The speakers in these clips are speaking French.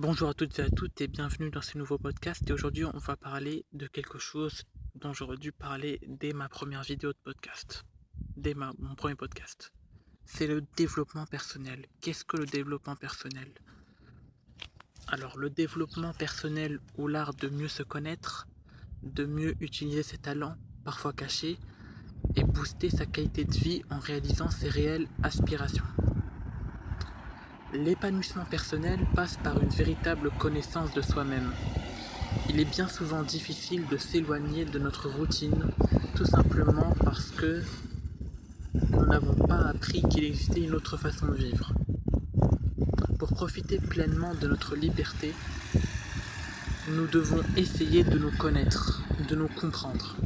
Bonjour à toutes et à toutes et bienvenue dans ce nouveau podcast. Et aujourd'hui, on va parler de quelque chose dont j'aurais dû parler dès ma première vidéo de podcast, dès mon premier podcast. C'est le développement personnel. Qu'est-ce que le développement personnel? Alors, le développement personnel ou l'art de mieux se connaître, de mieux utiliser ses talents, parfois cachés, et booster sa qualité de vie en réalisant ses réelles aspirations. L'épanouissement personnel passe par une véritable connaissance de soi-même. Il est bien souvent difficile de s'éloigner de notre routine, tout simplement parce que nous n'avons pas appris qu'il existait une autre façon de vivre. Pour profiter pleinement de notre liberté, nous devons essayer de nous connaître, de nous comprendre.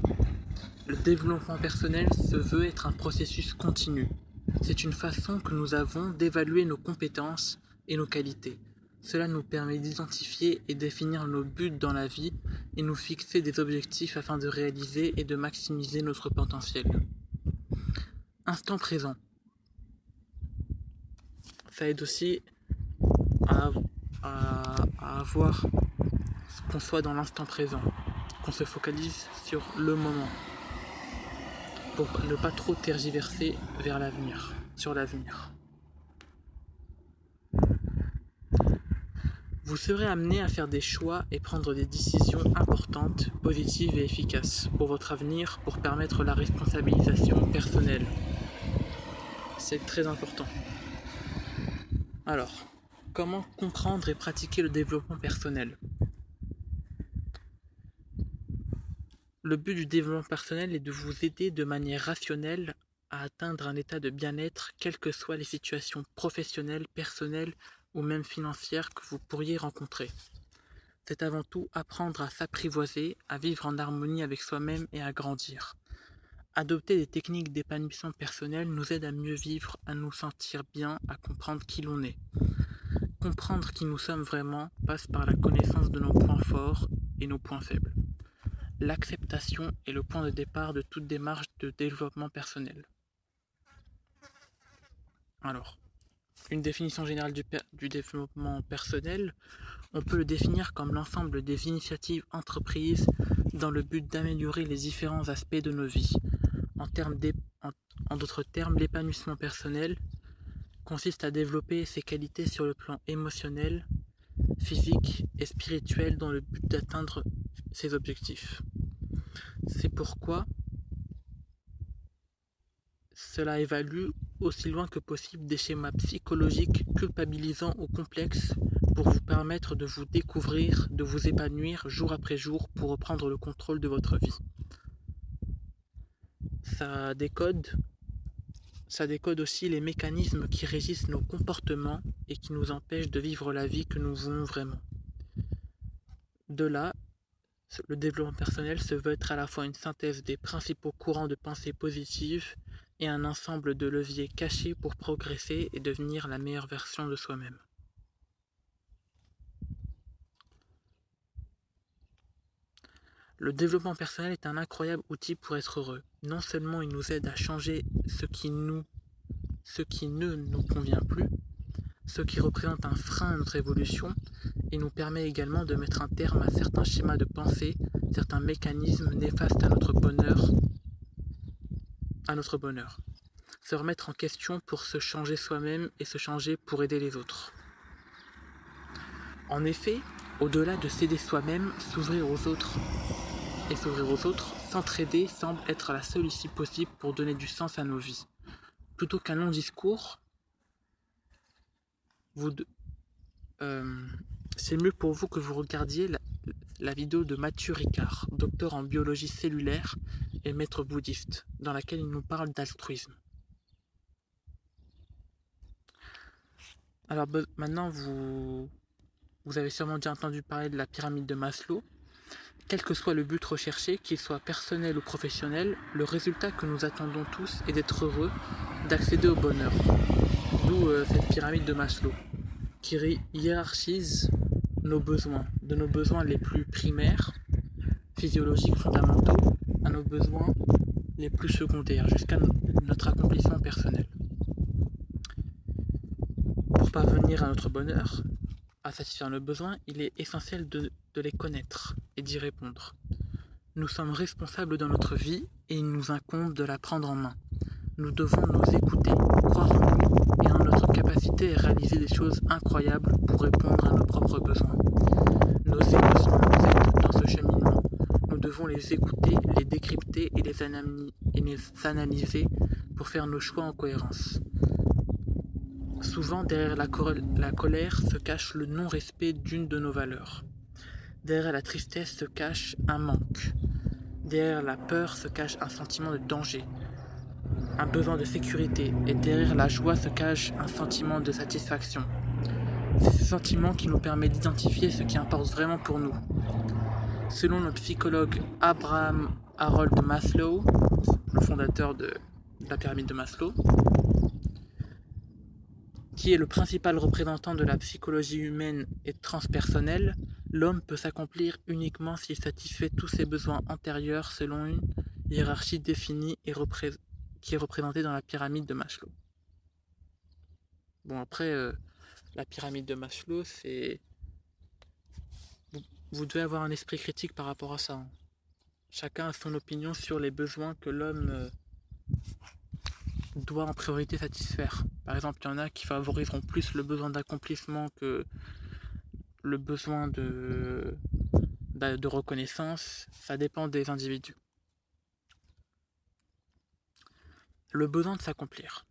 Le développement personnel se veut être un processus continu, c'est une façon que nous avons d'évaluer nos compétences et nos qualités. Cela nous permet d'identifier et définir nos buts dans la vie et nous fixer des objectifs afin de réaliser et de maximiser notre potentiel. Instant présent. Ça aide aussi à, à avoir qu'on soit dans l'instant présent, qu'on se focalise sur le moment ne pas trop tergiverser vers l'avenir, sur l'avenir. Vous serez amené à faire des choix et prendre des décisions importantes, positives et efficaces pour votre avenir pour permettre la responsabilisation personnelle. C'est très important. Alors, comment comprendre et pratiquer le développement personnel? Le but du développement personnel est de vous aider de manière rationnelle à atteindre un état de bien-être, quelles que soient les situations professionnelles, personnelles ou même financières que vous pourriez rencontrer. C'est avant tout apprendre à s'apprivoiser, à vivre en harmonie avec soi-même et à grandir. Adopter des techniques d'épanouissement personnel nous aide à mieux vivre, à nous sentir bien, à comprendre qui l'on est. Comprendre qui nous sommes vraiment passe par la connaissance de nos points forts et nos points faibles. L'acceptation est le point de départ de toute démarche de développement personnel. Alors, une définition générale du, développement personnel, on peut le définir comme l'ensemble des initiatives entreprises dans le but d'améliorer les différents aspects de nos vies. En, en d'autres termes, l'épanouissement personnel consiste à développer ses qualités sur le plan émotionnel, physique et spirituel dans le but d'atteindre C'est pourquoi cela évalue aussi loin que possible des schémas psychologiques culpabilisants ou complexes pour vous permettre de vous découvrir, de vous épanouir jour après jour pour reprendre le contrôle de votre vie. Ça décode, ça décode aussi les mécanismes qui régissent nos comportements et qui nous empêchent de vivre la vie que nous voulons vraiment. De là, le développement personnel se veut être à la fois une synthèse des principaux courants de pensée positive et un ensemble de leviers cachés pour progresser et devenir la meilleure version de soi-même. Le développement personnel est un incroyable outil pour être heureux. Non seulement il nous aide à changer ce qui ce qui ne nous convient plus, ce qui représente un frein à notre évolution et nous permet également de mettre un terme à certains schémas de pensée, certains mécanismes néfastes à notre bonheur, à notre bonheur. Se remettre en question pour se changer soi-même et se changer pour aider les autres. En effet, au-delà de s'aider soi-même, s'ouvrir aux autres et s'ouvrir aux autres, s'entraider semble être la seule issue possible pour donner du sens à nos vies. Plutôt qu'un long discours, euh, c'est mieux pour vous que vous regardiez la, vidéo de Mathieu Ricard, docteur en biologie cellulaire et maître bouddhiste, dans laquelle il nous parle d'altruisme. Alors maintenant, vous, vous avez sûrement déjà entendu parler de la pyramide de Maslow. Quel que soit le but recherché, qu'il soit personnel ou professionnel, le résultat que nous attendons tous est d'être heureux, d'accéder au bonheur. Euh, cette pyramide de Maslow qui hiérarchise nos besoins, de nos besoins les plus primaires, physiologiques, fondamentaux, à nos besoins les plus secondaires, jusqu'à notre accomplissement personnel. Pour parvenir à notre bonheur, à satisfaire nos besoins, il est essentiel de, les connaître et d'y répondre. Nous sommes responsables dans notre vie et il nous incombe de la prendre en main. Nous devons nous écouter, croire en nous et en notre capacité à réaliser des choses incroyables pour répondre à nos propres besoins. Nos émotions nous aident dans ce cheminement. Nous devons les écouter, les décrypter et les, et les analyser pour faire nos choix en cohérence. Souvent, derrière la, colère se cache le non-respect d'une de nos valeurs. Derrière la tristesse se cache un manque. Derrière la peur se cache un sentiment de danger, un besoin de sécurité. Et derrière la joie se cache un sentiment de satisfaction. C'est ce sentiment qui nous permet d'identifier ce qui importe vraiment pour nous. Selon le psychologue Abraham Harold Maslow, le fondateur de la pyramide de Maslow, qui est le principal représentant de la psychologie humaine et transpersonnelle, l'homme peut s'accomplir uniquement s'il satisfait tous ses besoins antérieurs selon une hiérarchie définie et qui est représentée dans la pyramide de Maslow. Bon, après, euh, la pyramide de Maslow, c'est... Vous, devez avoir un esprit critique par rapport à ça. Hein. Chacun a son opinion sur les besoins que l'homme... Euh, doit en priorité satisfaire. Par exemple, il y en a qui favoriseront plus le besoin d'accomplissement que le besoin de, de reconnaissance. Ça dépend des individus. Le besoin de s'accomplir.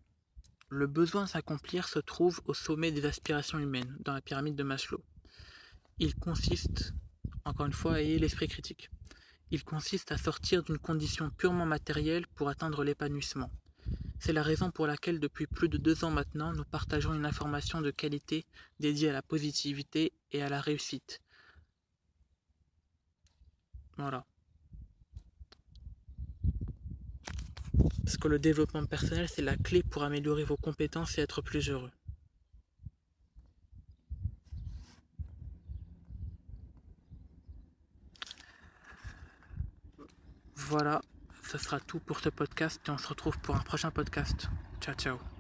Le besoin de s'accomplir se trouve au sommet des aspirations humaines, dans la pyramide de Maslow. Il consiste, encore une fois, ayez l'esprit critique. Il consiste à sortir d'une condition purement matérielle pour atteindre l'épanouissement. C'est la raison pour laquelle depuis plus de deux ans maintenant, nous partageons une information de qualité dédiée à la positivité et à la réussite. Voilà. Parce que le développement personnel, c'est la clé pour améliorer vos compétences et être plus heureux. Voilà ce sera tout pour ce podcast et on se retrouve pour un prochain podcast. Ciao ciao.